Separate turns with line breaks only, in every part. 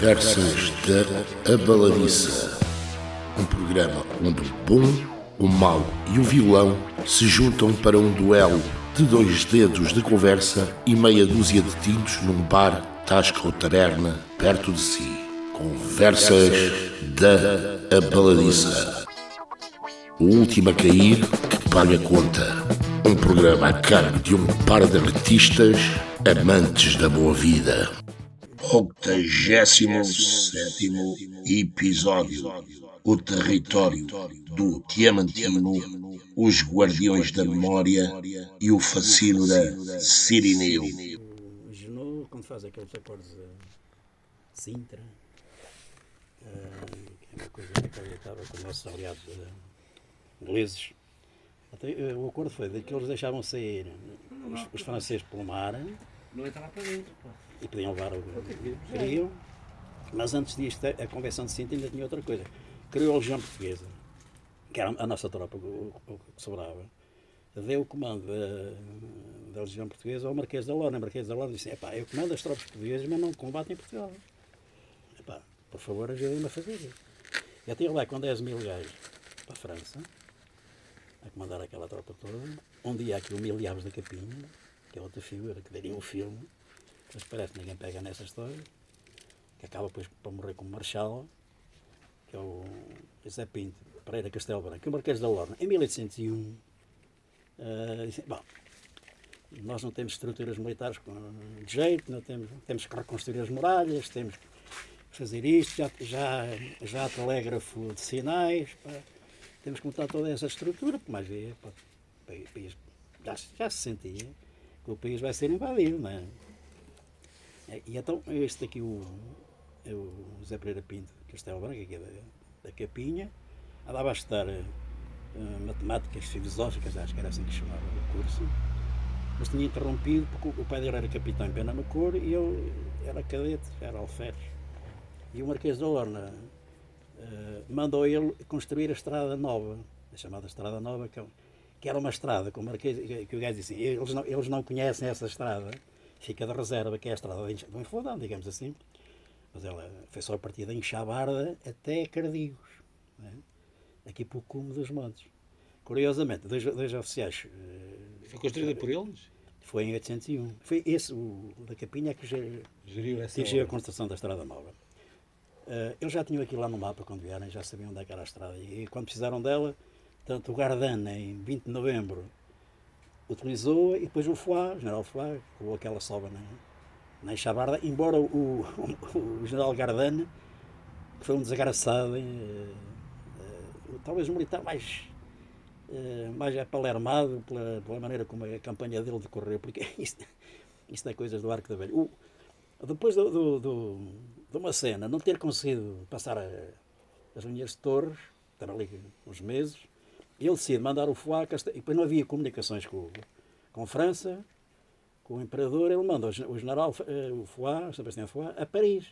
Conversas da Abaladiça. Um programa onde o bom, o mau e o vilão se juntam para um duelo de dois dedos de conversa e meia dúzia de tintos num bar, tasca ou taberna perto de si. Conversas da Abaladiça. O último a cair que paga a conta. Um programa a cargo de um par de artistas amantes da boa vida. 87 episódio. O território do Diamantino, os Guardiões da Memória e o Fascínio da Sirineu.
O Genô, quando faz aqueles acordes de Sintra, eh, que é uma coisa inacreditável com os nossos aliados eh, ingleses, até, eh, o acordo foi de que eles deixavam sair os, os franceses pelo mar
Não entrava para dentro, pá.
E podiam levar o que queriam, mas antes disto, a Convenção de Sintra ainda tinha outra coisa. Criou a Legião Portuguesa, que era a nossa tropa, o, o que sobrava, deu o comando da, da Legião Portuguesa ao Marquês da Lona. O Marquês da Lona disse: Epá, eu comando as tropas portuguesas, mas não combatem em Portugal. Epá, por favor, ajudem-me a fazer isso. Eu tinha lá com 10 mil gajos para a França, a comandar aquela tropa toda. Um dia aqui o Miliares da Capinha, que é outra figura que daria um filme, mas parece que ninguém pega nessa história, que acaba depois por morrer como Marshal, que é o José Pinto, Pereira Castelo Branco, e o Marquês da Lorna, em 1801, eh, disse, bom, nós não temos estruturas militares de jeito, não temos, temos que reconstruir as muralhas, temos que fazer isto, já, já, já há telégrafo de sinais, pá, temos que montar toda essa estrutura, porque mais é, pá, país- já, já se sentia que o país vai ser invadido, não é? E- E então, este aqui, o, é o José Pereira Pinto, Castelo Branco, aqui da, da Capinha, andava a estudar eh, matemáticas filosóficas, acho que era assim que chamava o curso, mas tinha interrompido porque o pai dele era capitão em cor e eu era cadete, era alferes. E o Marquês da Lorna eh, mandou ele construir a Estrada Nova, a chamada Estrada Nova, que, é que era uma estrada, que o, Marquês, que, que o gajo disse assim, eles não, eles não conhecem essa estrada, fica de reserva, que é a estrada de Enfodão, digamos assim, mas ela foi só a partir de Enxabarda até Cardigos, né? aqui para o cume dos montes. Curiosamente, dois, dois oficiais eh,
Foi construída por eles?
foi em 801. Foi esse, o da Capinha, que ge-
Geriu essa
dirigiu a construção da Estrada Nova. Eh, eles já tinham aquilo lá no mapa quando vieram, já sabiam onde é era a estrada. E quando precisaram dela, tanto o Gardana, em 20 de novembro, utilizou e depois o Foix, o general Foix, colocou aquela sova na, na Enxabarda, embora o, o, o general Gardana, que foi um desgraçado, eh, eh, talvez o militar mais eh, mais apalermado pela, pela maneira como a campanha dele decorreu, porque isto, isto é coisas do arco da velha. Depois do, do, do- de uma cena, não ter conseguido passar a- as linhas de torres, estar ali uns meses, ele decide mandar o Casta- e depois não havia comunicações com, com França, com o imperador, ele manda o, gen- o general eh, o Foix, Sebastião Foix, a Paris.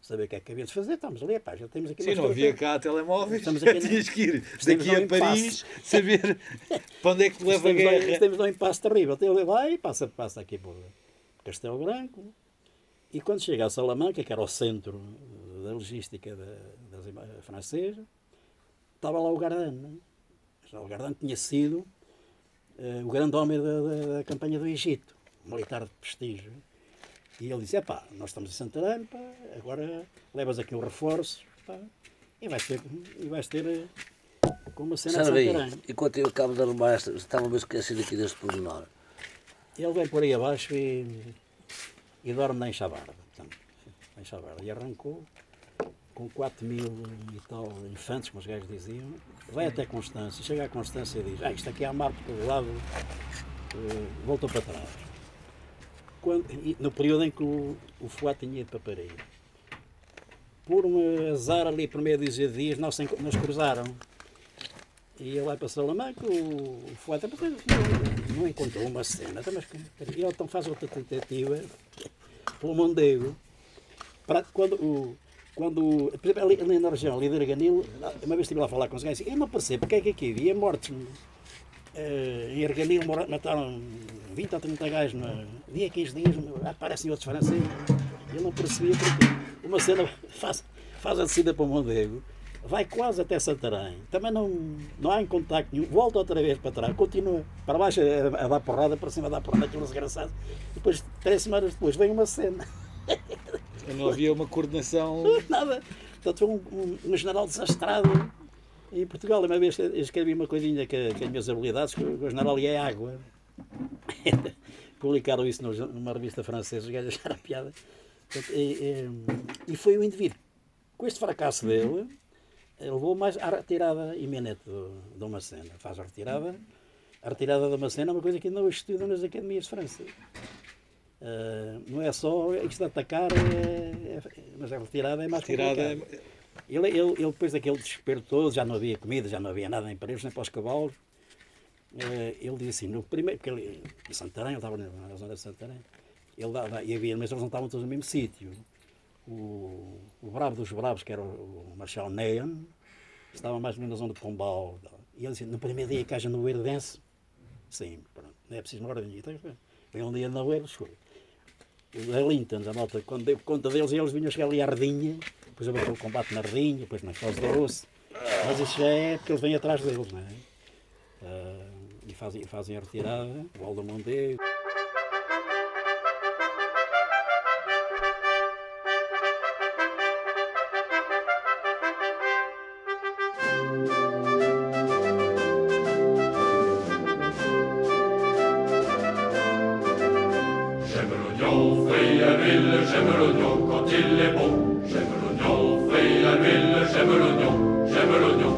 Saber o que é que havia de fazer, estamos ali, pá, já temos aqui
Sim, não havia cá telemóveis.
Estamos aqui
tinhas que ir daqui a Paris saber para onde é que te leva a guerra.
Estamos num impasse terrível. Ele vai, passa, passa aqui por Castelo Branco, e quando chega a Salamanca, que era o centro da logística da, ima- francesa, estava lá o Gardane. O Gardane tinha sido eh, o grande homem da, da- da campanha do Egito, um militar de prestígio. E ele disse, pá, nós estamos em Santarém, pá, agora levas aqui um reforço, pá, e vais ter, e vais ter eh, com uma cena de
Sabe bem,
Santarém.
enquanto eu acabo de arrumar esta, estava-me a esquecer aqui deste pormenor.
Ele vem por aí abaixo e, e dorme na Enxabarda. Portanto, na Enxabarda. E arrancou com 4 mil e tal infantes, como os gajos diziam. Vai até Constância. Chega a Constância e diz: ah, Isto aqui há mar por todo lado. eh, voltou para trás. Quando- no período em que o, o Fuá tinha ido para Paris. Por um azar ali, por dúzia de dias, nós, nos cruzaram. E ele vai para Salamanca, o, o Fuá também não, não encontrou uma cena. Mas, ele então faz outra tentativa pelo Mondego. Para, quando o, quando, por exemplo, ali, na região, ali de Arganil, uma vez estive lá a falar com os gajos, eu não percebo porque é que aqui havia mortes. eh, em Arganil mataram 20 ou 30 gajos, no, dia 15 dias, aparecem outros franceses. Ele não percebia porque uma cena faz, faz a descida para o Mondego, vai quase até Santarém, também não, não há em contacto nenhum, volta outra vez para trás, continua para baixo a, a dar porrada, para cima a dar porrada, aquilo desgraçado. Depois, três semanas depois, vem uma cena.
Não havia uma coordenação.
Nada. Portanto, foi um, um, um general desastrado em Portugal. Uma vez escrevi uma coisinha que, que as minhas habilidades, que o general é água. Publicaram isso numa revista francesa, os gajos acharam piada. Portanto, e, e, e, foi o indivíduo. Com este fracasso dele, levou mais à retirada iminente de uma cena. Faz a retirada. A retirada de uma cena é uma coisa que ainda hoje estuda nas academias de França. Uh, não é só isto de atacar, é, é, mas a retirada é mais retirada é... ele, ele, ele, depois daquele desespero todo, já não havia comida, já não havia nada em preços, nem para os cavalos, uh, ele disse assim, no primeiro, porque ele, em Santarém, ele estava na zona de Santarém, ele dava, e havia, mas eles não estavam todos no mesmo sítio. O, o bravo dos bravos, que era o, o Marshal Neon, estava mais ou menos na zona de Pombal. E ele disse, no primeiro dia que haja no Verdense, sim, pronto, não é preciso uma ordem. Vem um dia na Oeiro, escolha os Ellingtons, a malta, quando deu conta deles, eles vinham chegar ali à Ardinha, depois houve aquele combate na Ardinha, depois na Foz do Rosso. Mas isso já é porque eles vêm atrás deles, não é? Uh, e fazem, fazem a retirada, o Aldo Mondego. l'oignon quand il est bon. J'aime l'oignon frit à l'huile,
j'aime l'oignon, j'aime l'oignon.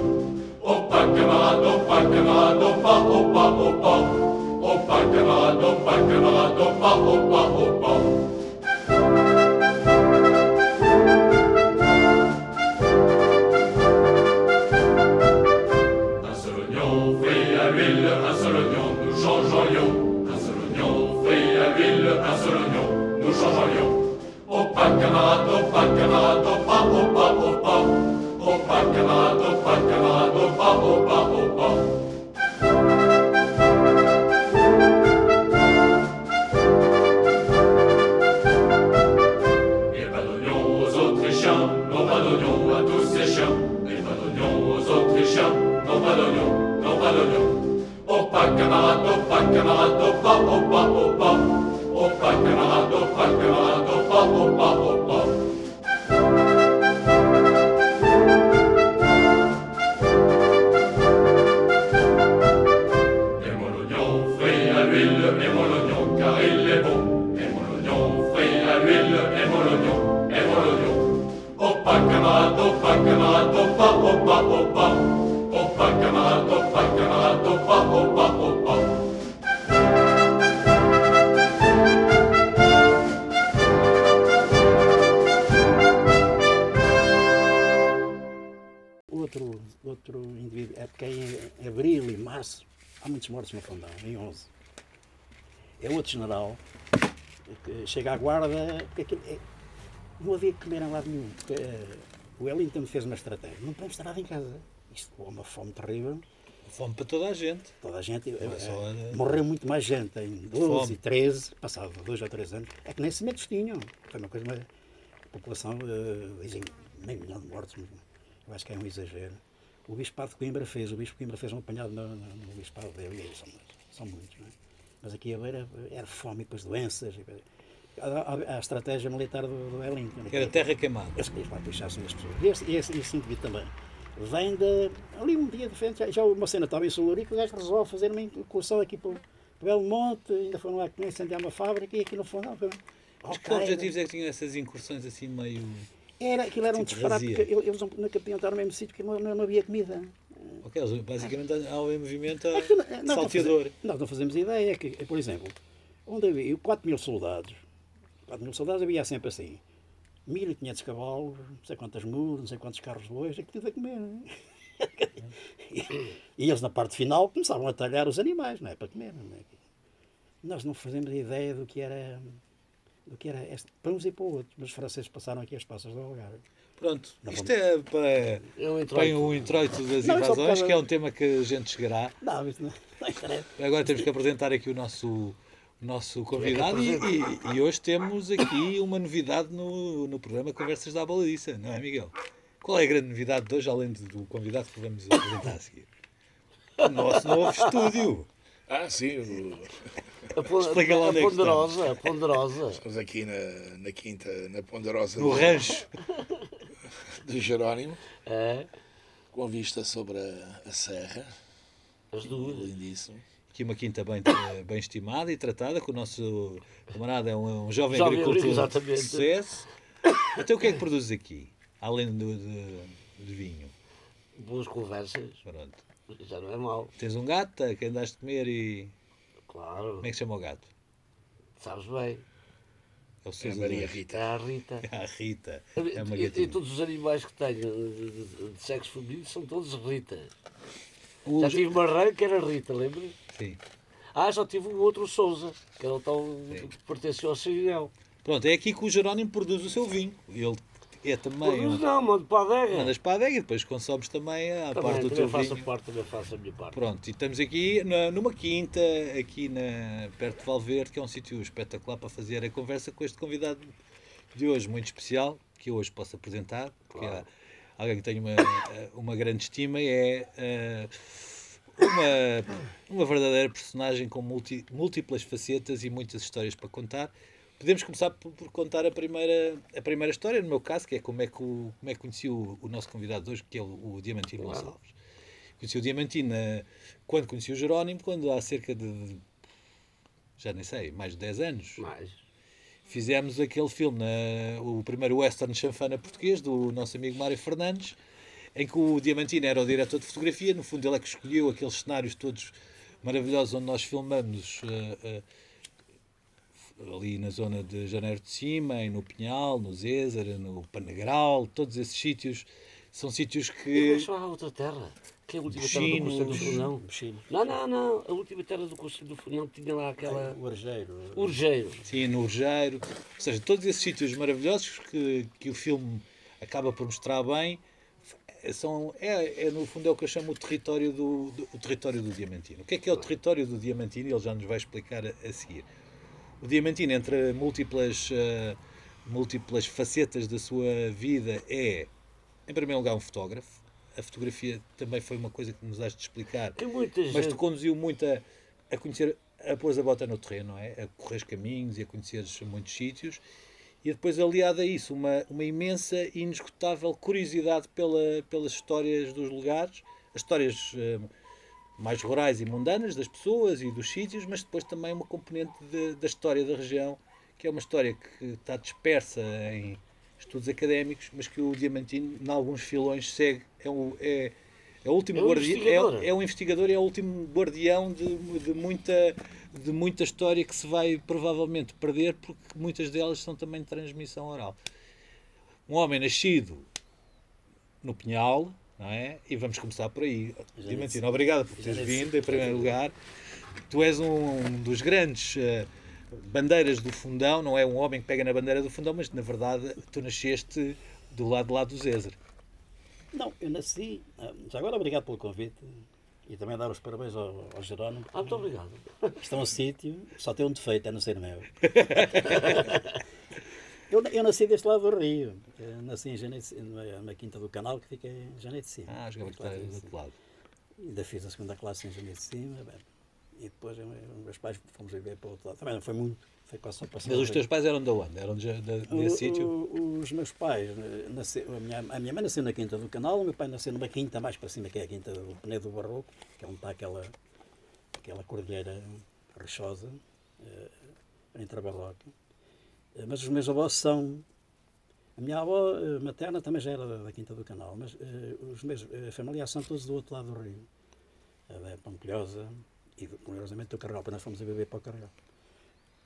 Oh pas camarade, oh pas camarade, oh pas, oh pas, camarade, oh pas camarade, oh pas, oh pas. Opa, Opa, Opa, Opa, Opa,
porque é, não havia que comer em lado nenhum. Porque, uh, o Wellington fez uma estratégia, não podemos estar nada em casa. Isto é uma fome terrível.
Fome para toda a gente.
Toda a gente. Uh, morreu muito mais gente em 12 fome. e 13, passado dois ou três anos. É que nem sementes tinham. Foi uma coisa mais. A população, dizem, meio milhão de mortos, eu acho que é um exagero. O Bispado de Coimbra fez, o Bispo de Coimbra fez um apanhado no, no, no Bispado dele, e são, são muitos, não é? Mas aqui a beira era fome e depois doenças. E, a, a, a, estratégia militar do, do Wellington.
Que era terra queimada.
Eles queriam lá pichassem as pessoas. E esse, esse, esse indivíduo também. Vem de. Ali um dia de frente, já, já uma cena estava em Solurico, o gajo resolve fazer uma incursão aqui para o Belmonte, ainda foram lá incendiar uma fábrica e aqui no fundo. Não,
Mas que objetivos é que tinham essas incursões assim meio.
Era, aquilo era um tipo disparate, porque eles nunca podiam estar no mesmo sítio porque não, não, havia comida.
Ok, basicamente há um movimento é que, não, salteador.
Nós não fazemos ideia, é que, por exemplo, onde havia 4 mil soldados, 4 mil soldados havia sempre assim, 1500 cavalos, não sei quantas mulas, não sei quantos carros de bois, é que tudo a comer. e, e eles na parte final começavam a talhar os animais, não é? Para comer. Não é? Nós não fazemos ideia do que era do que era este, para uns e para outros. Mas os franceses passaram aqui as passas do Algarve.
Pronto, não isto é para, é um para o introito das não, invasões, que é um tema que a gente chegará.
Não, mas não, não
Agora temos que apresentar aqui o nosso, nosso convidado e, e, e, hoje temos aqui uma novidade no, no programa Conversas da Baladiça, não é, Miguel? Qual é a grande novidade de hoje, além do convidado que vamos apresentar a seguir? O nosso novo estúdio.
Ah, sim. O...
A, pon Explica lá onde a é ponderosa, a ponderosa.
Estamos aqui na, na quinta, na ponderosa.
No rancho.
De Jerónimo.
É.
Com vista sobre a, a serra.
As duas.
Lindíssimo.
Aqui uma quinta bem, bem estimada e tratada, que o nosso camarada é um, um jovem, jovem agricultor de sucesso. Então o que é que produzes aqui, além do, de, de vinho?
Boas conversas.
Pronto.
Já não é mau.
Tens um gato que andaste a comer e.
Claro.
Como é que chama o gato?
Sabes bem.
É, o é a Maria Rita.
É a Rita.
É a Rita.
É uma e, e, todos os animais que tenho de, de, de sexo feminino são todos Rita. O... Já tive uma rã que era Rita, lembra?
Sim.
Ah, já tive um outro Souza, que era o tal que pertenceu ao Sirinel.
Pronto, é aqui que o Jerónimo produz o seu vinho. Ele é também.
Produz não, mando para a adega.
Mandas para a adega e depois consomes também a também, parte do
teu
faço
vinho. Parte, também faço a minha parte.
Pronto, e estamos aqui na, numa quinta, aqui na, perto de Valverde, que é um sítio espetacular para fazer a conversa com este convidado de hoje, muito especial, que eu hoje posso apresentar, porque claro. há alguém que tem uma, uma grande estima é. Uh, uma, uma verdadeira personagem com multi, múltiplas facetas e muitas histórias para contar. Podemos começar por, por, contar a primeira, a primeira história, no meu caso, que é como é que, o, como é que conheci o, o nosso convidado de hoje, que é o, o Diamantino claro. Gonçalves. Conheci o Diamantino quando conheci o Jerónimo, quando há cerca de, já nem sei, mais de 10 anos.
Mais.
Fizemos aquele filme, na, o primeiro western chanfana português, do nosso amigo Mário Fernandes, em que o Diamantino era o diretor de fotografia, no fundo ele é que escolheu aqueles cenários todos maravilhosos onde nós filmamos uh, uh, ali na zona de Janeiro de Cima, no Pinhal, no Zézara, no Panegral, todos esses sítios são sítios que...
Deixa a outra terra, que é a última terra do Conselho do Funão. Não, não, não, a última terra do Conselho do Funão tinha lá aquela...
o Urgeiro.
Urgeiro.
Sim, no Urgeiro. Ou seja, todos esses sítios maravilhosos que, que o filme acaba por mostrar bem, são, é, é, no fundo é o que eu chamo o território do, do, o território do Diamantino. O que é que é o território do Diamantino? Ele já nos vai explicar a, a seguir. O Diamantino, entre múltiplas, uh, múltiplas facetas da sua vida, é, em primeiro lugar, um fotógrafo. A fotografia também foi uma coisa que nos has de explicar. mas te conduziu muito a, a conhecer, a pôr a bota no terreno, não é? A correr os caminhos e a conhecer muitos sítios e depois aliado a isso uma, uma imensa e inesgotável curiosidade pela, pelas histórias dos lugares, as histórias uh, mais rurais e mundanas das pessoas e dos sítios, mas depois também uma componente de, da história da região, que é uma história que está dispersa em estudos académicos, mas que o Diamantino, em alguns filões, segue. É, um, é, é o último é um guardião, é, é um investigador e é o último guardião de, de muita de muita história que se vai provavelmente perder porque muitas delas são também de transmissão oral. Um homem nascido no Pinhal, não é? E vamos começar por aí. Diamantino, obrigado por teres vindo, em primeiro lugar. Tu és um dos grandes uh, bandeiras do fundão, não é um homem que pega na bandeira do fundão, mas na verdade tu nasceste do lado de lá do Zézer.
Não, eu nasci. Eh, já agora obrigado pelo convite. E também dar os parabéns ao, ao Jerónimo.
Ah, muito obrigado.
Está um sítio, só tem um defeito, é não ser meu. eu, eu nasci deste lado do Rio. Eu nasci em Janeiro, na Quinta do Canal, que fica em Janeiro de Cima.
Ah, jogava do outro lado.
Ainda fiz a segunda classe em Janeiro de Cima. Bem, e depois meus pais fomos viver para o outro lado. Também não foi muito. Foi quase só
Mas os teus pais eram de onde? Eram de, de, desse sítio?
Os meus pais, eh, nasceu, a, minha, a minha mãe nasceu na Quinta do Canal, o meu pai nasceu numa quinta mais para cima, que é a Quinta do Penedo do Barroco, que é onde está aquela, aquela cordilheira rochosa, uh, entre a barroca. Uh, mas os meus avós são. A minha avó uh, materna também já era da, Quinta do Canal, mas os meus familiares são todos do outro lado do rio. A da Pampilhosa e, curiosamente, do Carregal, nós fomos a beber para o Carregal.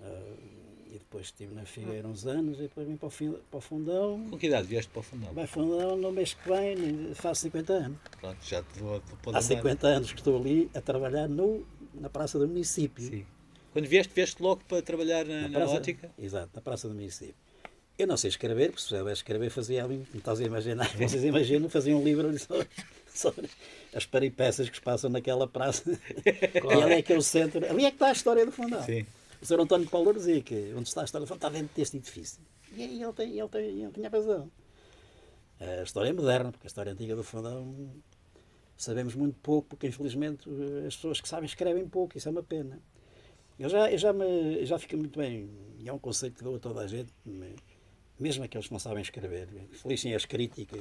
Uh, e depois estive na Figueira uns anos e depois vim para o, fim, para o Fundão.
Com que idade vieste para o Fundão?
Vai Fundão no mês que vem, faço 50 anos.
Pronto, já te vou
Há 50 anos que estou ali a trabalhar no, na Praça do Município.
Sim. Quando vieste, vieste logo para trabalhar na, na, praça, na ótica?
Exato, na Praça do Município. Eu não sei escrever, porque se soubesse escrever fazia ali, não estás a imaginar, vocês imaginam, fazia um livro ali sobre, sobre as peripécias que se passam naquela praça. Claro. E ali é que é o centro, ali é que está a história do Fundão.
Sim.
o Sr. António Paulo dizia que onde está a história está dentro deste edifício. E aí ele, tem, ele, tem, ele tinha razão. A história é moderna, porque a história antiga do fundão sabemos muito pouco, porque infelizmente as pessoas que sabem escrevem pouco, isso é uma pena. Eu já, eu já, me, já fico muito bem, e é um conceito que dou a toda a gente, mesmo aqueles que não sabem escrever, felicem as críticas,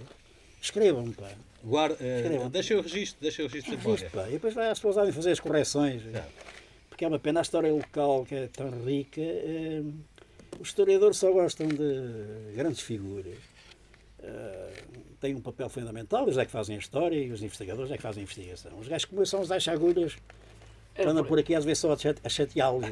escrevam, pá.
Guarda, uh, escrevam. Deixa o registro, deixa o registro de memória.
Pá. E depois vai, as pessoas devem fazer as correções, porque é uma pena a história local que é tão rica. Eh, os historiadores só gostam de grandes figuras. Uh, têm um papel fundamental, eles é que fazem a história e os investigadores é que fazem a investigação. Os gajos como são os achagulhas é, andam por aqui às vezes só a chateá-los.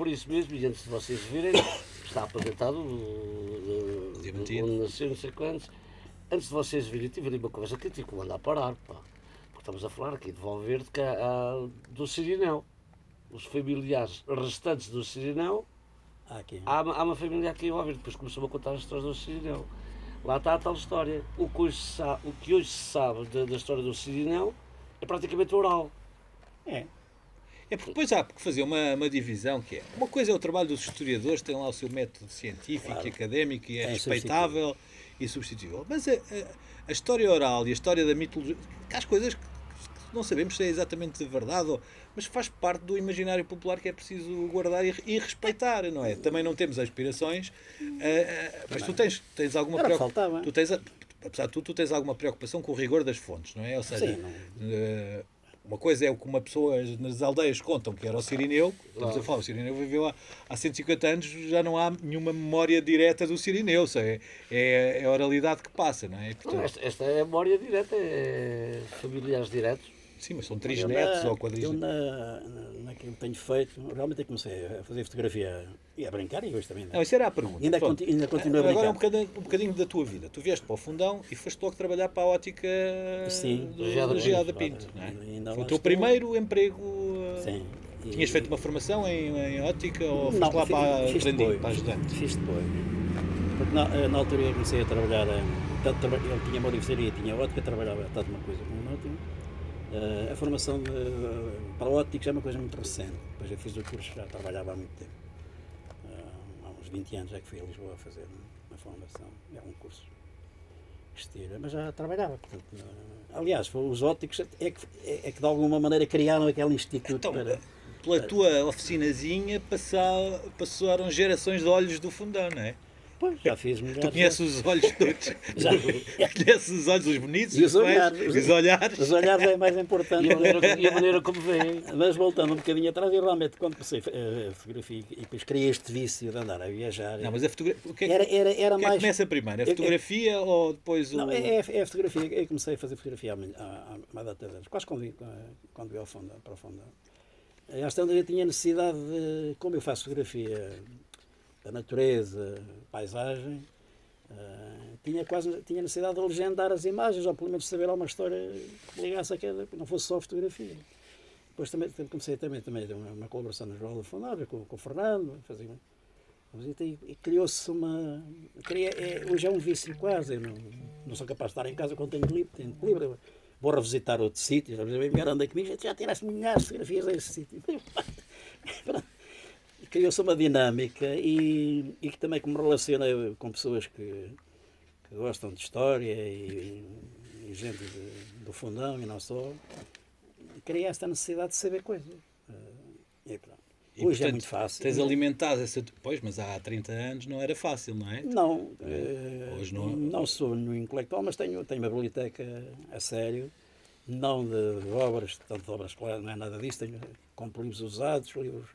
Por isso mesmo, e antes de vocês virem, está apresentado o- o-
Diamantino.
onde nasceu, não sei quantos. Antes de vocês virem, tive ali uma conversa que eu tive que mandar parar, pá. Porque estamos a falar aqui de Valverde, que há, há- do Sirinão. Os familiares restantes do Sirinão,
Há aqui.
há, uma- há uma família aqui em Valverde, depois começou a contar as histórias do Sirinão. Lá está a tal história. O que hoje se sabe, o que hoje se sabe da, da história do Sirinão é praticamente oral.
É.
É porque depois há que fazer uma, uma divisão que é. Uma coisa é o trabalho dos historiadores, tem lá o seu método científico e académico e é,
É
respeitável e substituível. Mas a, a- a história oral e a história da mitologia, há as coisas que não sabemos se é exatamente verdade, ou- mas faz parte do imaginário popular que é preciso guardar e, e respeitar, não é? Também não temos aspirações, ah, mas tu tens, tens alguma preocupação. Tu tens, apesar de tudo, tu tens alguma preocupação com o rigor das fontes, não é? Ou seja,
Sim, não-
eh, uma coisa é o que uma pessoa nas aldeias contam que era o Sirineu. Estamos a falar, o Sirineu viveu há, há 150 anos, já não há nenhuma memória direta do Sirineu. Só é, é, a oralidade que passa, não é? E,
Não,
portanto,
esta, esta é a memória direta, é familiares diretos.
Sim, mas são
Eu
trisnetos
na-
ou quadrisnetos.
Eu, na, na, naquilo que tenho feito, realmente eu comecei a fazer fotografia e a brincar, e hoje também.
Não, isso era a pergunta.
Ainda
Pronto.
conti- ainda continuo a
Agora é um
brincar.
bocadinho, um bocadinho da tua vida. Tu vieste para o fundão e foste logo trabalhar para a ótica
Sim,
do,
Gerada
do Gerada
Pinto.
Não é? Foi o teu primeiro emprego. eh,
Sim. E-
Tinhas feito uma formação em, em ótica ou foste
Não,
lá
fiz-
para
fiz depois.
para ajudante?
Fiz depois. Porque na, eh, na altura eu comecei a trabalhar, tanto ele tinha uma livraria, tinha ótica, trabalhava tanto uma coisa como outra. Eh, a formação de, para óticos é uma coisa muito recente. Depois eu fiz o curso, já trabalhava há muito tempo. Eh, há uns 20 anos é que fui a Lisboa a fazer uma formação. É um curso que estira, mas já trabalhava. Portanto, aliás, os óticos é que, é, é que de alguma maneira criaram aquele instituto
Então,
para.
pela tua oficinazinha passar, passaram gerações de olhos do fundão, não é?
Pois, já fiz
Tu
melhores.
conheces os olhos todos.
Já.
conheces os olhos, os bonitos,
E os
feios,
olhares.
os olhares.
Os olhares é mais importante.
E a maneira, e a maneira como vem.
Mas voltando um bocadinho atrás, eu realmente, quando comecei a a fotografia e depois criei este vício de andar a viajar,
Não, mas a fotografia. O que é que,
era, era, era
o que, é que
mais.
começa primeiro? A
Eu- eu-
fotografia ou depois o.
Não, é, é- é a fotografia. Eu comecei a fazer fotografia há, há, há uma data de anos, quase quando vi, quando vi ao fundo, para o fundo. Às tantas eu tinha necessidade de, como eu faço fotografia da natureza, paisagem, eh, tinha quase tinha necessidade de legendar as imagens, ou pelo menos saber alguma história que ligasse a cada, que não fosse só fotografia. Depois também comecei também, também a uma, uma colaboração no Jornal da Fundada com, com o Fernando, fazia e, e criou-se uma. Cria, é, hoje é um vício quase. Eu não, não sou capaz de estar em casa quando tenho livro, tenho livro. Vou revisitar outros sítios, às vezes me anda já tiraste milhares de fotografias a esse sítio. Criou-se uma dinâmica e, e que também como relaciona com pessoas que, que gostam de história e, e gente de- do fundão e não só, cria esta necessidade de saber coisas. Eh, E pronto.
E,
Hoje é
portanto,
muito fácil.
Tens alimentado essa. Pois, mas há 30 anos não era fácil, não é?
Não, eh,
Hoje não-
não, sou nenhum intelectual, mas tenho, tenho uma biblioteca a sério, não de, de obras, tanto de obras claras, não é nada disso, tenho compro livros usados, livros.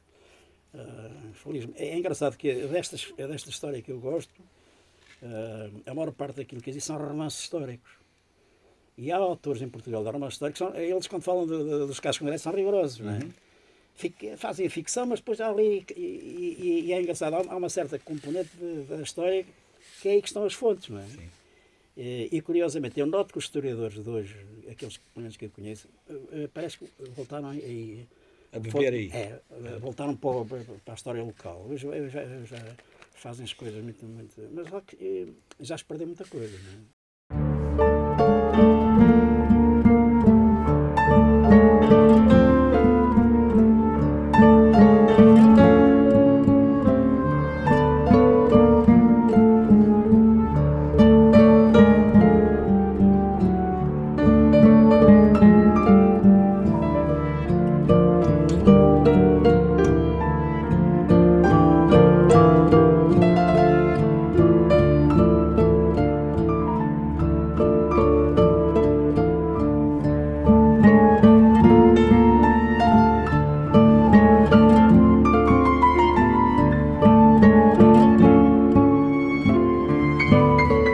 Ah, feliz. É engraçado que destas, é desta história que eu gosto, ah, a maior parte daquilo que existe são romances históricos. E há autores em Portugal de romances históricos, são, eles quando falam de- de- dos casos congressos são rigorosos, não é? Fic- fazem a ficção, mas depois há ali, e, e- e é engraçado, há, há uma certa componente de- da história que é aí que estão as fontes, não é? E, e, curiosamente, eu noto que os historiadores de hoje, aqueles pelo menos que eu conheço, eh, eh, parece que voltaram aí.
A beber aí.
É, eh, voltaram para, para a história local. Hoje eh, já, já fazem as coisas muito. muito mas que, eh, já se perdeu muita coisa, não é?
Música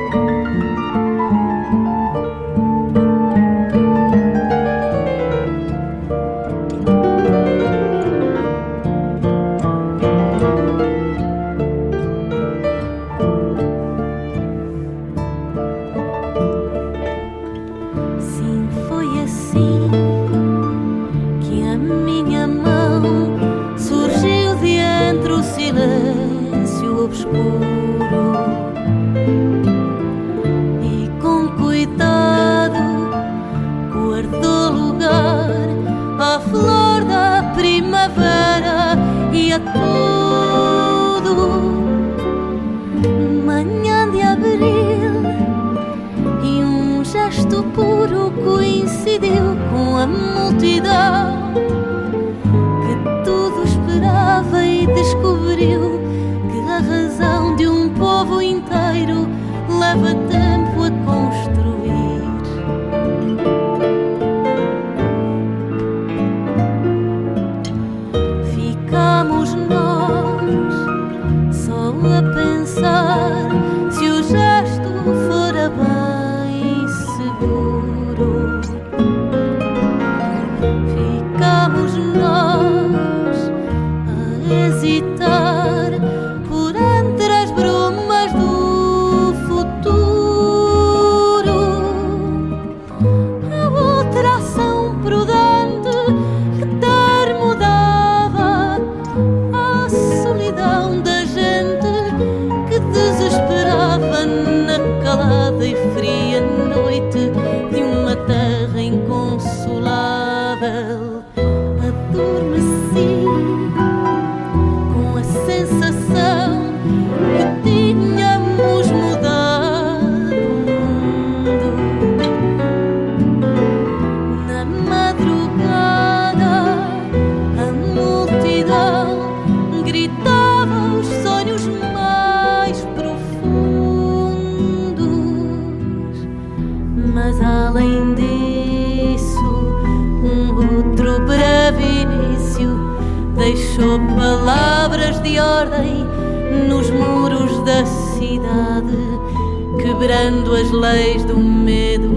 quebrando as leis do medo,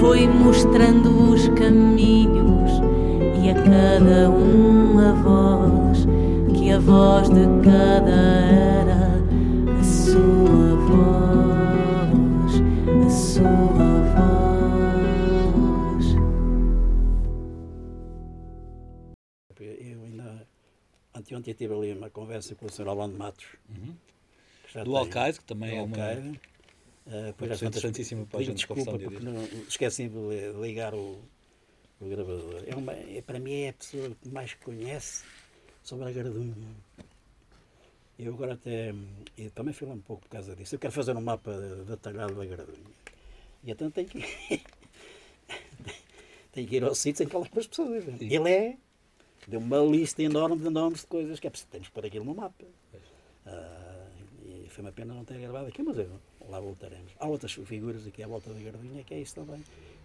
foi mostrando os caminhos e a cada um a voz, que a voz de cada era a sua voz, a sua voz.
Eu ainda, anteontem tive ali uma conversa com o Sr. Orlando Matos. que já
Do Alcaide, que também é uma-
Tantas
interessantíssima para a
pedi
gente
desculpa porque não, esqueci de li- ligar o, o gravador. É uma, é, para mim é a pessoa que mais conhece sobre a Gardunha. Eu agora até eu também fui lá um pouco por causa disso. Eu quero fazer um mapa detalhado da Gardunha. E então tenho que, tenho que ir ao sítio sem falar com as pessoas. Ele é, deu uma lista enorme de nomes de coisas que é preciso, temos que pôr aquilo no mapa. E foi uma pena não ter gravado aqui, mas eu, lá voltaremos. Há outras figuras aqui à volta da Gardunha que é isso também.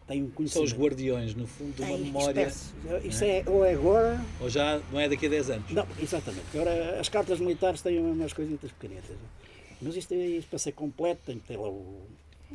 Tem um
São
conhecimento.
os guardiões, no fundo, de uma memória.
espécie. Isso é, ou é agora.
Ou já não é daqui a 10 anos.
Não, exatamente. Agora as cartas militares têm umas coisitas pequenitas. Mas isto, é- isto para ser completo tem que ter lá o,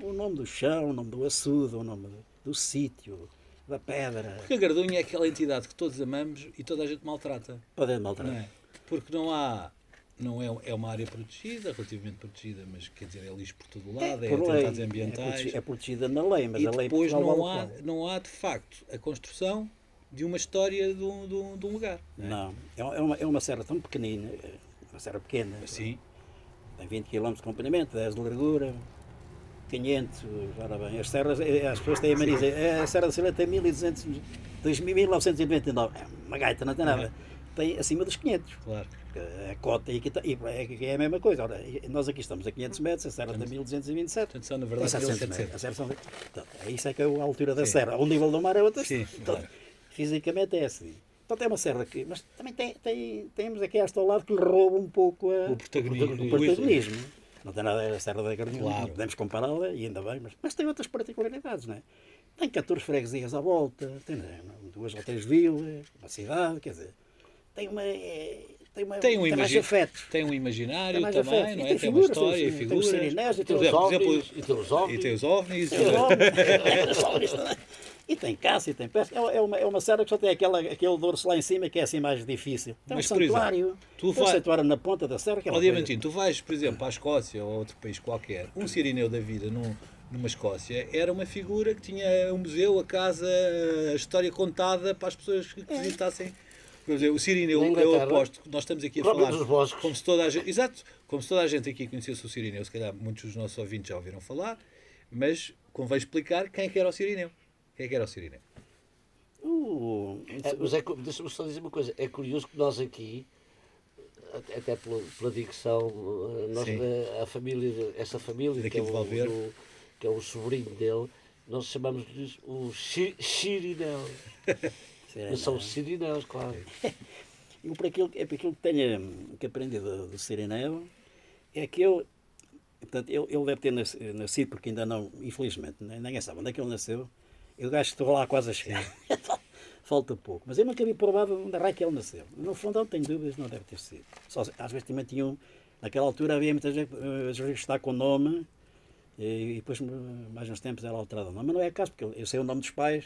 o nome do chão, o nome do açude, o nome do, do sítio, da pedra.
Porque a Gardunha é aquela entidade que todos amamos e toda a gente maltrata.
Pode
Não
maltratar.
é? Porque não há. Não é, é uma área protegida, relativamente protegida, mas quer dizer, é lixo por todo o lado, é,
lei.
atentados
É
ambientais.
É protegida na lei, mas
e
a lei
depois não há, não há, de facto, a construção de uma história de um, de um, de um lugar.
Não, é? Uma, é uma serra tão pequenina, é uma serra pequena,
Sim,
tem 20 km de comprimento, 10 de largura, 500, ora bem, as serras, eh, as pessoas têm a mania, "Eh, a Serra da Silva tem 1200, 1999, é uma gaita, não tem nada, tem acima dos 500.
claro.
A cota e aqui, tá- e é, é a mesma coisa. Ora, nós aqui estamos a 500 metros, a serra tem 1227.
Portanto, são, na verdade,
700
1700.
metros. A serra são, portanto, é isso é que é a altura da serra. O nível do mar é outra.
Sim,
Portanto,
claro.
Fisicamente é assim. Portanto, é uma serra que. Mas também tem, tem, temos aqui esta ao lado que lhe rouba um pouco a-
O protagonismo.
o protagonismo. Não tem nada a a Serra da Gardinha,
Claro.
podemos compará-la e ainda bem, mas, mas tem outras particularidades, não é? Tem 14 freguesias à volta, tem é, duas ou três vilas, uma cidade, quer dizer, tem uma. é, tem, uma,
Tem um,
mais
imagi
afetos.
tem um imaginário
Tem
também,
afetos.
não é?
tem
Tem uma história
tem
e
tem
figuras.
sirinés e tem os
exemplo, exemplo,
ovnis, e tem os ovnis.
e tem os ovnis.
Tem os ovnis. E tem caça e tem pesca. É uma, é uma serra que só tem aquela, aquele dorso lá em cima que é assim mais difícil. Tem
Mas,
um
por exemplo,
santuário.
tu
tem um
vai-
santuário na ponta da serra que é
Ó Diamantino, tu vais, por exemplo, à Escócia ou a outro país qualquer, um sirineu da vida num, numa Escócia era uma figura que tinha um museu, a casa, a história contada para as pessoas que visitassem. Quer dizer, o sirineu, eu aposto que nós estamos aqui a falar como se toda a gente, exato, como se toda a gente aqui conhecesse o sirineu, se calhar muitos dos nossos ouvintes já ouviram falar, mas convém explicar quem é que era o sirineu. Quem é que era o sirineu?
Uh,
É, mas é, deixa-me só dizer uma coisa. É curioso que nós aqui, até- pela, pela dicção, eh, nós, eh, a família, essa família, que é, o, do- que é o sobrinho dele, nós chamamos-lhes o Chi- Mas são os Chirineus, claro.
Eu, por aquilo, é por aquilo que tenho que aprender do, do Sirineu, é que eu, portanto, ele, ele deve ter nas- nascido, porque ainda não, infelizmente, nem- ninguém sabe onde é que ele nasceu. Eu que estou lá quase a chegar. Falta pouco. Mas eu nunca vi provado onde é que ele nasceu. No fundo, não tenho dúvidas, não deve ter sido. Só, às vezes também tinham, naquela altura havia muita gente eh, a registrar com o nome, e, e depois, mais uns tempos, era alterado o nome. Mas não é caso, porque eu sei o nome dos pais,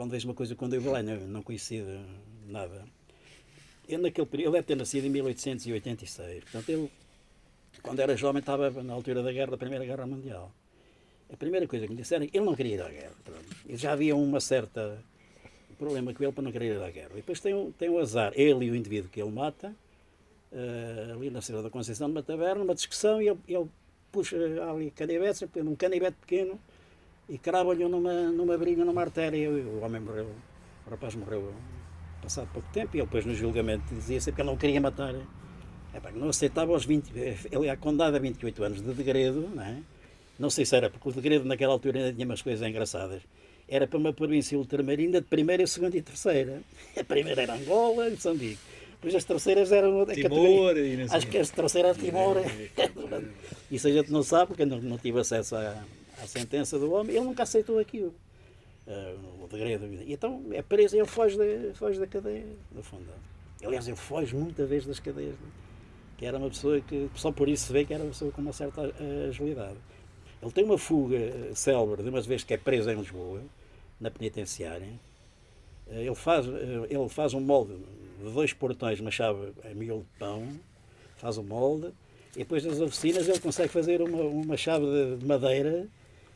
quando vejo uma coisa, quando eu vou lá, não, não conhecia nada. Eu, naquele período, ele deve ter nascido em 1886. Portanto, ele, quando era jovem, estava na altura da guerra, da Primeira Guerra Mundial. A primeira coisa que me disseram é que ele não queria ir à guerra. Pronto. Já havia uma certa problema com ele para não querer ir à guerra. E depois tem, o- tem o azar, ele e o indivíduo que ele mata, eh, ali na Cidade da Conceição, numa taberna, numa discussão, e ele, ele puxa ali canivetes, um canivete pequeno, e crava-lhe numa, numa briga, numa artéria, e o homem morreu O rapaz morreu passado pouco tempo e ele depois no julgamento dizia sempre que ele não queria matar. É, pá, não aceitava aos 20. Ele é condenado a 28 anos de degredo, não é? Não sei se era, porque o degredo naquela altura ainda tinha umas coisas engraçadas. Era para uma província ultramarina de primeira, segunda e terceira. A primeira era Angola e Moçambique. Depois as terceiras eram. a
Timor e sei
Acho que as terceiras era Timor. Isso a gente não sabe, porque não, não tive acesso à, à sentença do homem. Ele nunca aceitou aquilo. Uh, o degredo. E então é preso ele foge da, foge da cadeia, no fundo. Aliás, ele foge muita vez das cadeias. Que era uma pessoa que, só por isso se vê que era uma pessoa com uma certa uh, agilidade. Ele tem uma fuga uh, célebre de umas vezes que é preso em Lisboa, na penitenciária. Ele, faz, ele faz um molde de dois portões, uma chave a miolo de pão, faz o um molde, e depois nas oficinas ele consegue fazer uma, uma chave de madeira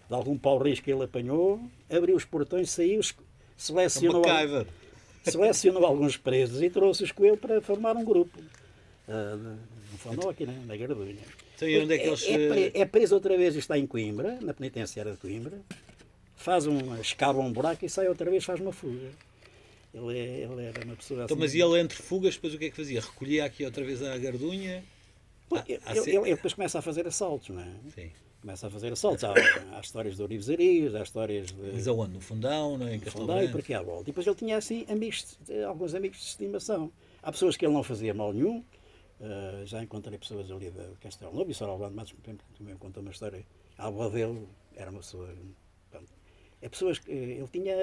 de algum pau-risco que ele apanhou, abriu os portões, saiu, selecionou, selecionou alguns presos e trouxe-os com ele para formar um grupo. Uh, no fundo, aqui na, na Gardunha.
Então, e onde é, que eles...
é, é, preso outra vez e está em Coimbra, na penitenciária de Coimbra, faz um, escava um buraco e sai outra vez faz uma fuga. Ele, é, ele era uma pessoa
então,
assim.
Mas e ele entre fugas, depois o que é que fazia? Recolhia aqui outra vez a Gardunha?
ele, ele, ele, depois começa a fazer assaltos, não é?
Sim
começa a fazer assaltos. Há, há histórias de orivesarias, há histórias de.
Mas aonde? No fundão, não é? Em
no fundão e por aqui à volta. E depois ele tinha assim amigos, alguns amigos de estimação. Há pessoas que ele não fazia mal nenhum. Uh, já encontrei pessoas ali de Castelo Novo e Sorolando Matos, também contou uma história. A avó dele era uma pessoa. Pronto, é pessoas que ele tinha.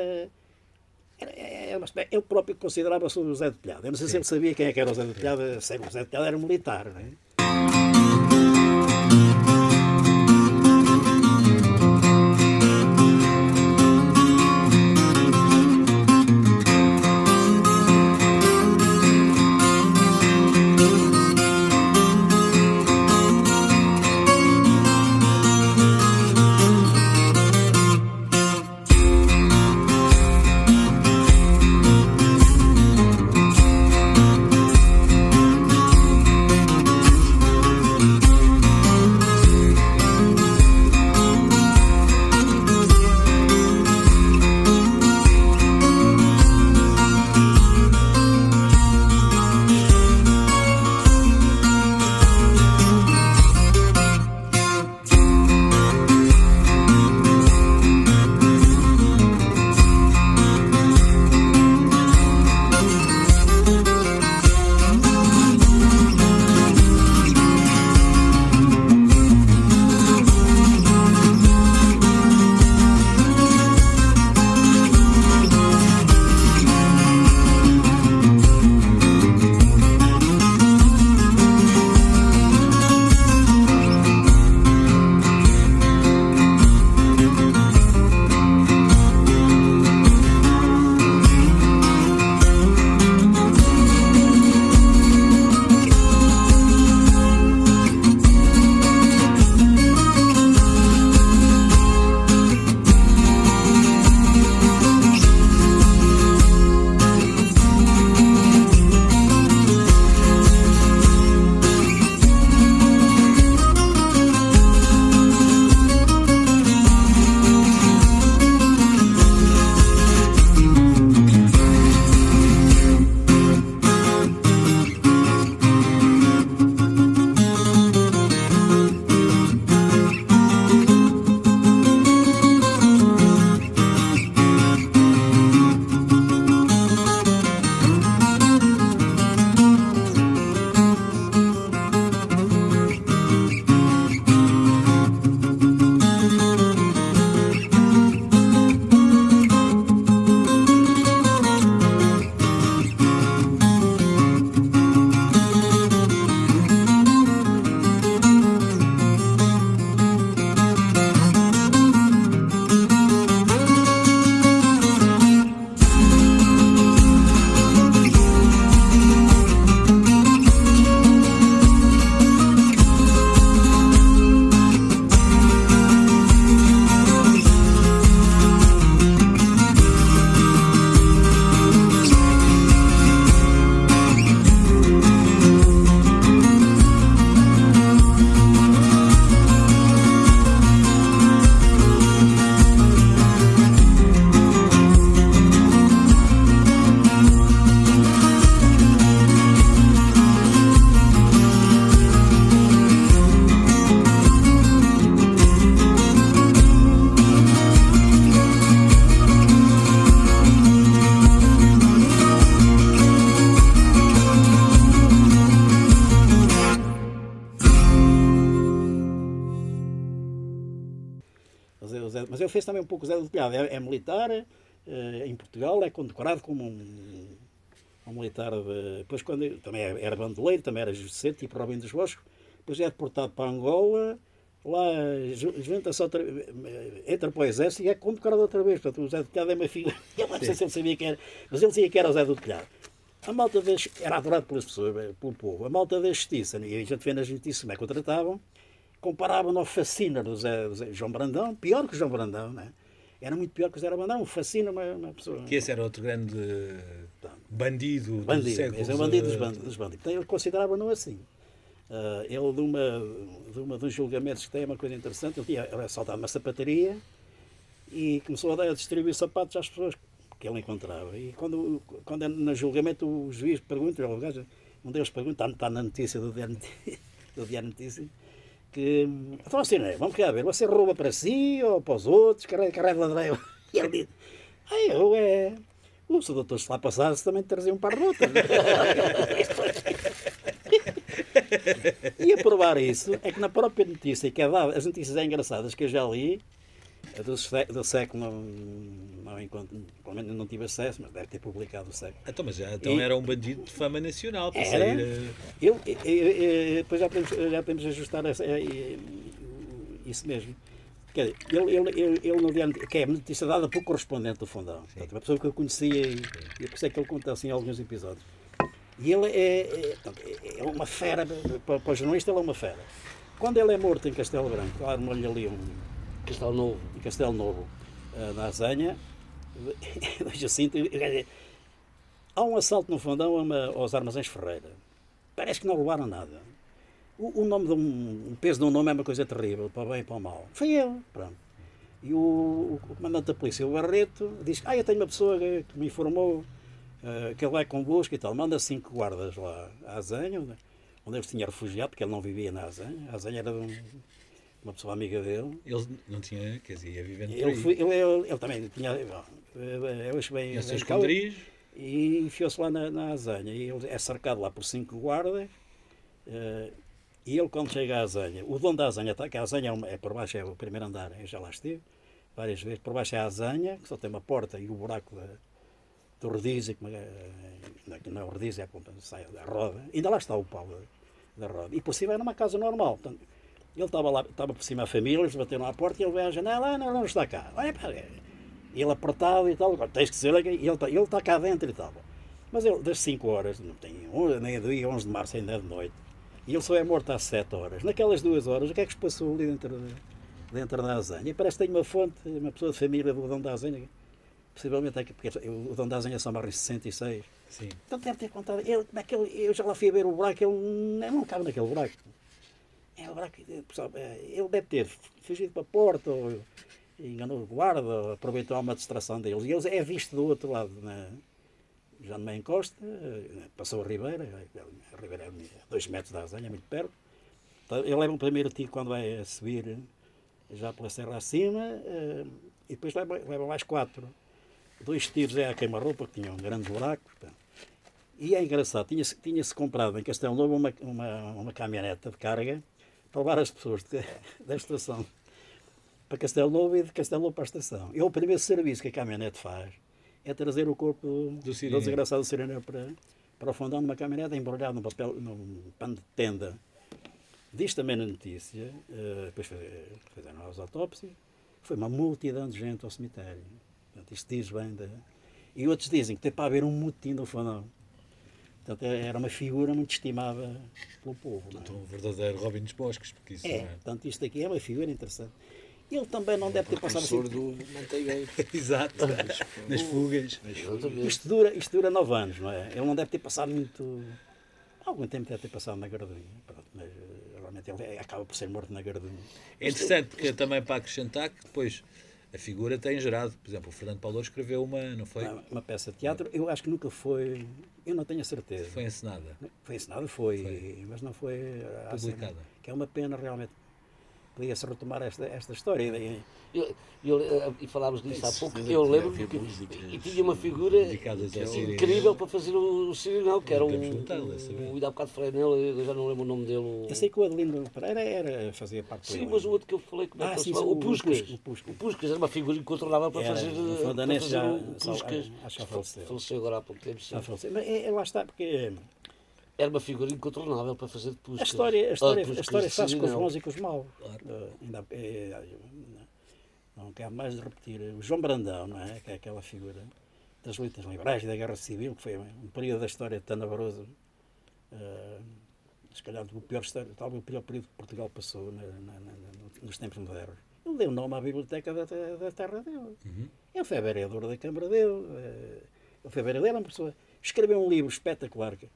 Era, era eu próprio considerava-se o José de Telhado. Eu não sei Sim. se ele sabia quem é que era o José de Telhado. O José de Telhado era militar, não é? Zé- Zé- mas ele fez também um pouco Zé do Telhado. É, é militar, eh, em Portugal, é condecorado como um, um militar. de- depois, quando também era bandoleiro, também era justiceiro, tipo Robin dos Boscos. Depois é deportado para Angola, lá ju- junta-se outra, eh, entra para o exército e é condecorado outra vez. Portanto, o Zé do Telhado é uma figura. Eu não sei se ele sabia que era, mas ele dizia que era o Zé do Telhado. A malta da, Ju- era adorado pelas pessoas, pelo povo. A malta da justiça, e a gente vê nas notícias como é que o tratavam, comparavam-no ao fascínio do Zé, do Zé João Brandão, pior que o João Brandão, né? Era muito pior que o Zé Brandão, um fascínio uma, uma pessoa.
Que esse era outro grande bandido, do
Bandido,
século
esse é o bandido dos bandidos. Dos bandidos. Então, ele considerava-no assim. Ah, ele, de, uma, de, uma, uns julgamentos que tem uma coisa interessante, ele tinha assaltado uma sapataria e começou a dar- a distribuir sapatos às pessoas que ele encontrava. E quando, quando é no julgamento o juiz pergunta, o um deles pergunta, está, está na notícia do Diário Notícia, do Diário Notícia que, então assim, não é? vamos cá ver, você rouba para si ou para os outros, carrega, carrega ladrão. E ele diz, ah, eu é... O seu doutor, se lá passasse, também trazia um par de rotas. E a provar isso é que na própria notícia que é dada, as notícias é engraçadas que eu já li, do, do século não, não encontro, pelo menos não tive acesso, mas deve ter publicado o século.
Então, mas já, então
E-
era um bandido de fama nacional para
Era.
sair. eh,
Eu, eu- eu- depois já podemos, já podemos ajustar essa- eh, eh, isso mesmo. Quer dizer, ele, ele, ele, ele no dia, que é a notícia dada por correspondente do Fundão. Portanto, uma pessoa que eu conhecia e eu pensei que ele conta assim alguns episódios. E ele é, é, é- é uma fera, para, para o jornalista ele é uma fera. Quando ele é morto em Castelo Branco, armou-lhe ali um,
Castelo Novo.
Castelo Novo, eh, na Jacinto, quer dizer, há um assalto no fundão aos armazéns Ferreira. Parece que não roubaram nada. O, o nome de um, peso de um nome é uma coisa terrível, para o bem e para o mal. Foi ele, pronto. E o, o- comandante da polícia, o Barreto, diz ah, eu tenho uma pessoa que, me informou eh, que ele vai convosco e tal. Manda cinco guardas lá à Azanha, onde, onde ele se tinha refugiado, porque ele não vivia na Azanha. A Azanha era um- uma pessoa amiga dele.
Ele não tinha, quer dizer, ia vivendo
Ele, foi- ele, ele, ele também tinha. eh, Eu acho bem.
Esconderijos.
E enfiou-se lá na, na Azanha. E ele é cercado lá por cinco guardas. eh, e ele, quando chega à Azanha, o dono da Azanha, que a Azanha é, uma- é por baixo, é o primeiro andar, eu já lá estive várias vezes. Por baixo é a Azanha, que só tem uma porta e o buraco da, do rodízio, como é, não, não é o rodízio, é como sai da roda. Ainda lá está o pau da, da roda. E por cima era uma casa normal. Portanto, ele estava lá, estava por cima a família, eles bateram à porta e ele veio à janela, ah, não, não está cá. Olha, pá, é. Ele apertado e tal, tens que dizer, ele, está- ele está cá dentro e tal. Mas ele, das 5 horas, não tem nem do dia 11 de março, ainda é de noite, e ele só é morto às 7 horas. Naquelas duas horas, o que é que se passou ali dentro, de- dentro da Azanha? E parece que tem uma fonte, uma pessoa de família do Dom da Azanha, possivelmente é que, porque o Dom da Azanha só morre em 66.
Sim.
Então deve ter contado, ele, como é que ele, eu já lá fui a ver o buraco, ele não cabe naquele buraco. É eh, pessoal, eh, ele deve ter fugido para a porta, ou enganou o guarda, ou aproveitou uma distração deles. E ele é visto do outro lado, na, já numa encosta, eh, passou a Ribeira, a Ribeira é a dois metros da Azanha, muito perto. Então, Ele leva um primeiro tiro quando vai a subir já pela serra acima, e depois leva, leva mais quatro. Dois tiros é a queima-roupa, que tinha um grande buraco. E é engraçado, tinha-se tinha comprado em Castelo Novo uma, uma, uma caminhoneta de carga para levar as pessoas de- da estação para Castelo Novo e de Castelo Novo para a estação. E o primeiro serviço que a caminhonete faz é trazer o corpo do,
Do
do, desgraçado Sirineu para, para o fundão numa caminhonete embrulhado num papel, num pano de tenda. Diz também na notícia, eh, depois fizeram as autópsias, foi uma multidão de gente ao cemitério. Portanto, isto diz bem da... E outros dizem que tem para haver um motim no fundão. Portanto, era uma figura muito estimada pelo povo. não é?
Então, um verdadeiro Robin dos Bosques, porque isso
É,
é.
portanto, isto aqui é uma figura interessante. Ele também não deve ter passado assim.
Professor do Manteigueiro.
Exato. Nas fugas.
Isto dura, isto dura nove anos, não é? Ele não deve ter passado muito. Algum tempo deve ter passado na Gardunha. Pronto, mas eh, realmente ele é- acaba por ser morto na Gardunha.
É interessante, porque também para acrescentar que depois a figura tem gerado. Por exemplo, o Fernando Paulo escreveu uma, não foi?
Uma, uma peça de teatro, eu acho que nunca foi. Eu não tenho a certeza.
Foi encenada.
Foi ensinado, foi, mas não foi. à
Publicada.
cena, Que é uma pena realmente. Podia-se retomar esta, esta história. E,
Eu, eu, eh, e falámos disso há pouco. Eu lembro que e tinha uma figura incrível para fazer o, o Sirineu, que era um. O, ainda há bocado falei nele, eu já não lembro o nome dele. o-
eu sei que o Adelino Pereira era, fazia parte do
Sim, mas o outro que eu falei, como é
Ah, sim,
O Puscas.
O Puscas.
O Puscas era uma figura incontornável para
Era,
fazer. para fazer
já-
o Puscas.
acho que já faleceu.
Faleceu agora há pouco tempo, sim.
Já faleceu. Mas é, é, lá está, porque
Era uma figura incontornável para fazer de
a
Puscas.
história, a
Ah,
história, a história
de
faz com os bons e com os maus. Eh, ainda, é, não quero mais repetir. O João Brandão, não é? Que é aquela figura das lutas liberais e da Guerra Civil, que foi um período da história tenebroso. eh, se calhar o pior, talvez o pior período que Portugal passou na- na- na- nos tempos modernos. Ele deu nome à Biblioteca da, da Terra dele. Ele foi vereador da Câmara dele. eh, Ele foi vereador, era uma pessoa. Escreveu um livro espetacular. que,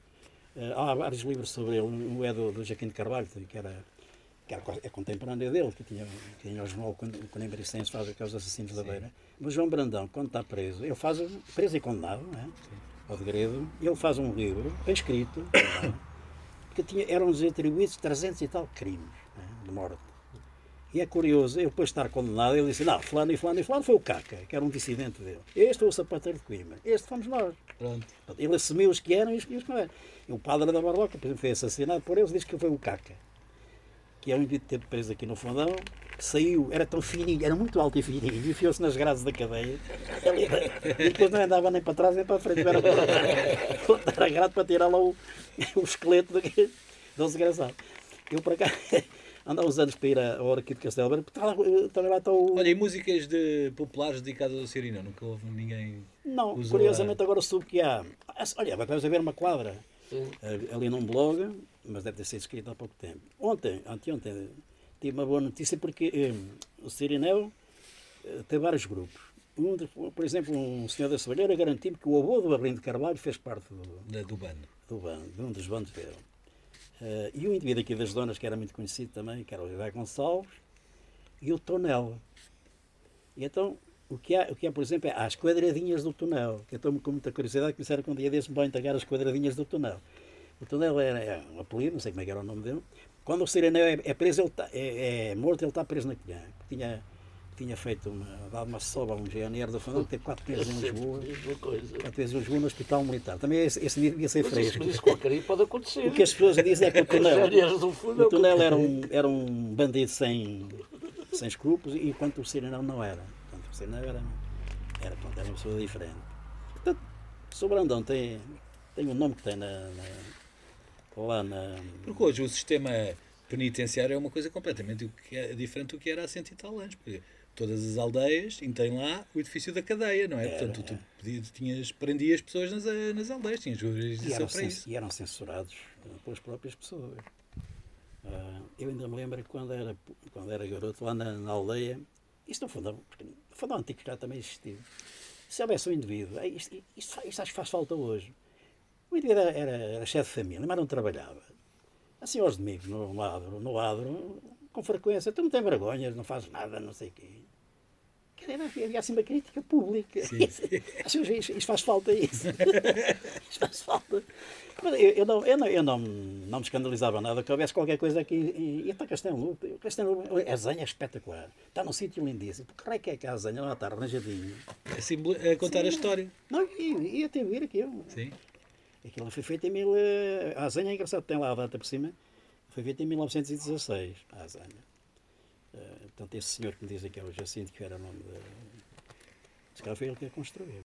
há vários livros sobre ele. Um é do, do Jaquim de Carvalho, que era, que era é contemporâneo dele, que tinha, que tinha o jornal quando o Conembricense faz aqueles assassinos da beira. Mas João Brandão, quando está preso, ele faz preso e condenado, não é? ao degredo, ele faz um livro, bem escrito, é? que tinha, eram-nos atribuídos 300 e tal crimes não é? de morte. E é curioso, eu depois de estar condenado, ele disse, não, fulano e fulano e fulano foi o Caca, que era um dissidente dele. Este foi o sapateiro de Coimbra, este fomos nós.
Pronto.
Ele assumiu os que eram e os que os que não eram. E o padre da Barroca, por exemplo, foi assassinado por eles, disse que foi o Caca, que é um indivíduo que teve preso aqui no fundão, que saiu, era tão fininho, era muito alto e fininho, e enfiou-se nas grades da cadeia. E depois não andava nem para trás nem para a frente, era botar a grade para tirar lá o, o esqueleto do, do desgraçado. Eu para cá ando há uns anos para ir à- ao Arquivo de Castelo Branco, está lá, também lá está o.
Olha, e músicas de populares dedicadas ao Sirineu? Nunca houve ninguém.
Não, curiosamente
a-
agora soube que há. Olha, vai haver uma quadra
Sim.
eh, ali num blog, mas deve ter sido escrito há pouco tempo. Ontem, anteontem, tive uma boa notícia porque eh, o Sirineu eh, tem vários grupos. Um de- por exemplo, um senhor da Soalheira garantiu-me que o avô do Arlindo de Carvalho fez parte do,
da- do bando.
do bando, de um dos bandos dele. Eh, e um indivíduo aqui das Donas, que era muito conhecido também, que era o José Gonçalves, e o Tonel. E então, o que há, o que há por exemplo, é as quadradinhas do Tonel, que eu estou com muita curiosidade, que disseram que um dia desse vão entregar as quadradinhas do Tonel. O Tonel era, é um apelido, não sei como é que era o nome dele. Quando o Sireneu é, é preso, ele tá- é, é morto, ele está preso na colher. Tinha, tinha feito uma, dado uma soba a um engenheiro do Fundão, teve quatro meses em Lisboa. Quatro vezes em Lisboa no Hospital Militar. Também esse, esse devia ser
Mas isso,
fresco.
mas isso qualquer dia pode acontecer.
O que as pessoas dizem é que o Tonel,
fundo é
o Tonel
que-
era, um, era um bandido sem, sem escrúpulos, enquanto o Sirenão não era. Portanto, o Sirenão era, era, era uma pessoa diferente. Portanto, o Brandão tem, tem o nome que tem na, na- lá na.
Porque hoje o sistema penitenciário é uma coisa completamente é diferente do que era há cento e tal anos. Porque todas as aldeias têm lá o edifício da cadeia, não é?
Era,
Portanto, tu podias, tinhas, prendias pessoas nas, eh, nas aldeias, tinhas
E
jurisdição para isso.
e eram censurados pelas próprias pessoas. Ah, eu ainda me lembro que quando era, quando era garoto, lá na, na aldeia, isto no fundão, porque no fundão antigo já também existiu. Se houvesse um indivíduo, isto, isto, isto acho que faz falta hoje. O indivíduo era, era, era chefe de família, mas não trabalhava. Assim aos domingos, no adro, no adro, com frequência, tu não tens vergonha, não fazes nada, não sei o quê. Quer dizer, Havia assim uma crítica pública. Acho que isto, faz falta isso. isto faz falta. Eu, eu, não, eu, não, eu não, não me escandalizava nada que houvesse qualquer coisa aqui. E, e até Castelo Luto. Castelo Luto, a Zenha é espetacular. Está num sítio lindíssimo. Porque raio que é que a Zenha lá está arranjadinho.
A, simbol- a contar a história.
Não, e, e até vir aquilo.
Sim.
Aquilo foi feito em mil. eh, A Zenha é engraçado, tem lá a data por cima. Foi feito em 1916. A Zenha. Eh, Portanto, esse senhor que me dizem que é o Jacinto, que era o nome de. Se calhar foi ele que a construiu.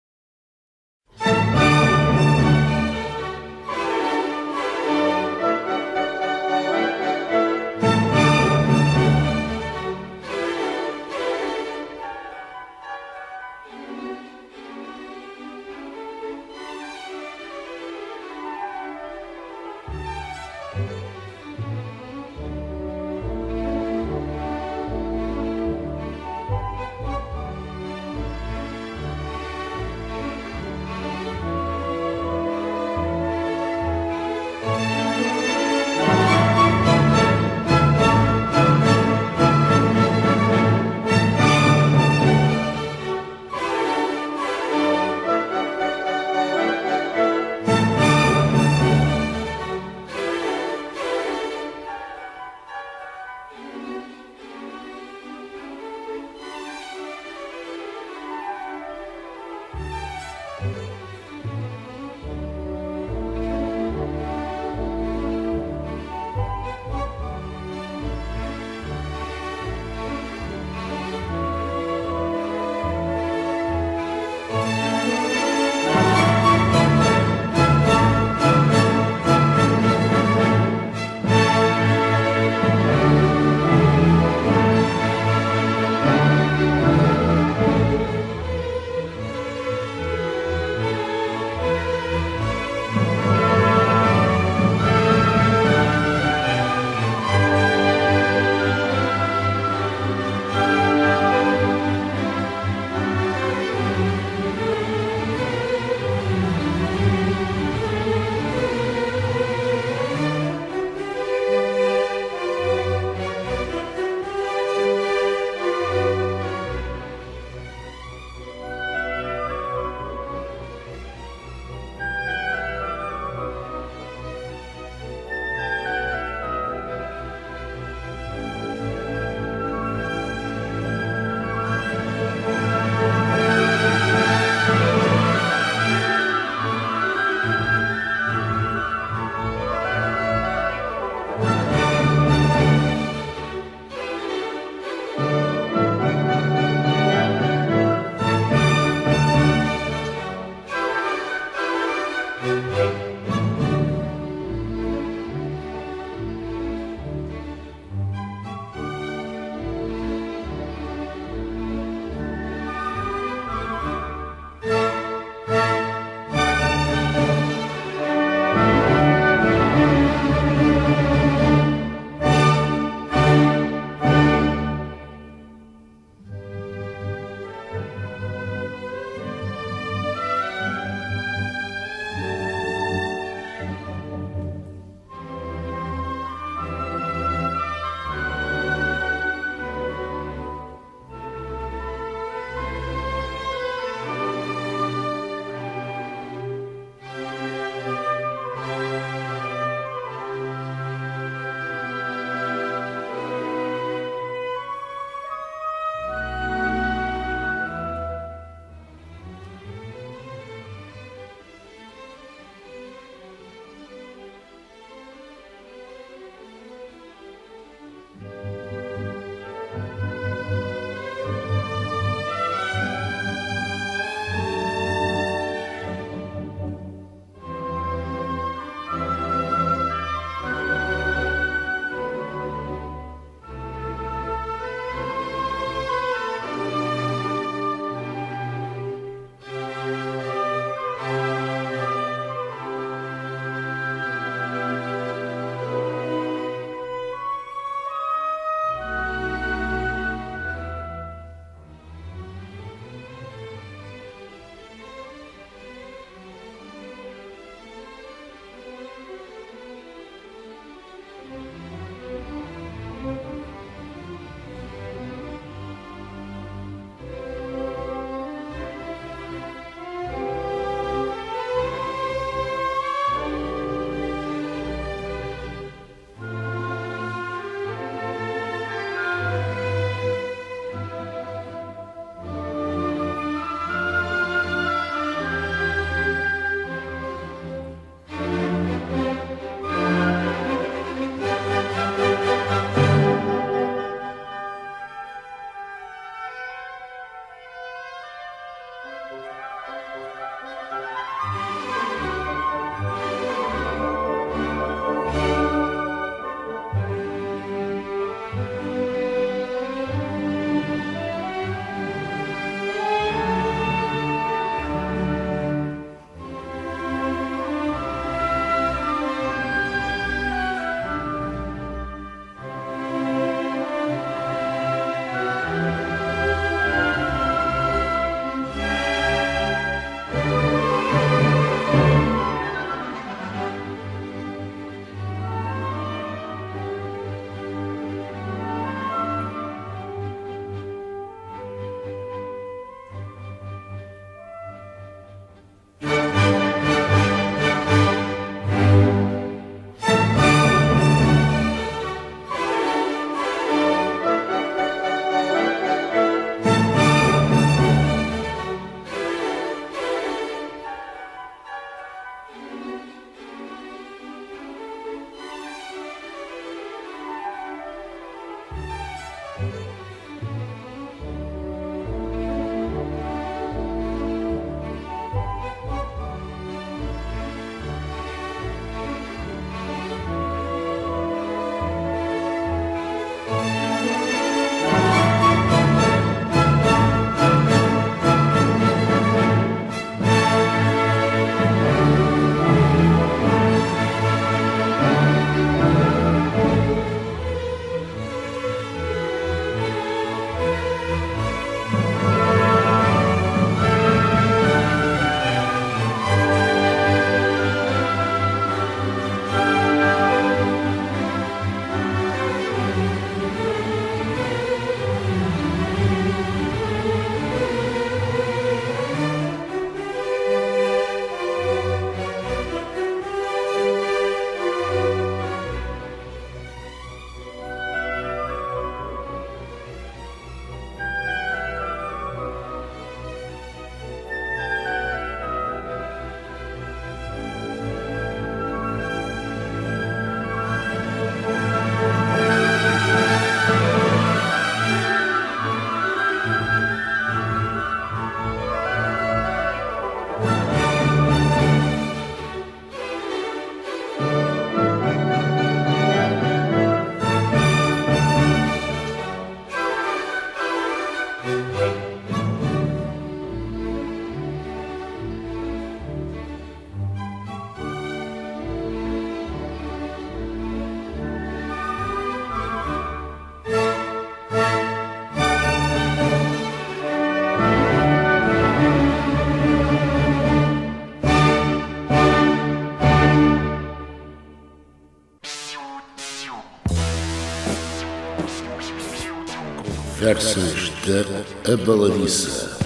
Conversas da Abaladiça.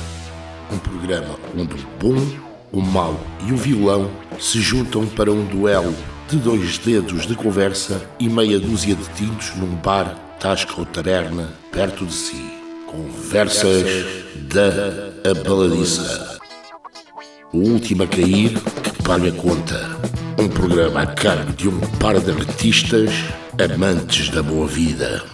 Um programa onde o bom, o mau e o vilão se juntam para um duelo de dois dedos de conversa e meia dúzia de tintos num bar, tasca ou taberna perto de si. Conversas da Abaladiça. O último a cair que paga conta. Um programa a cargo de um par de artistas amantes da boa vida.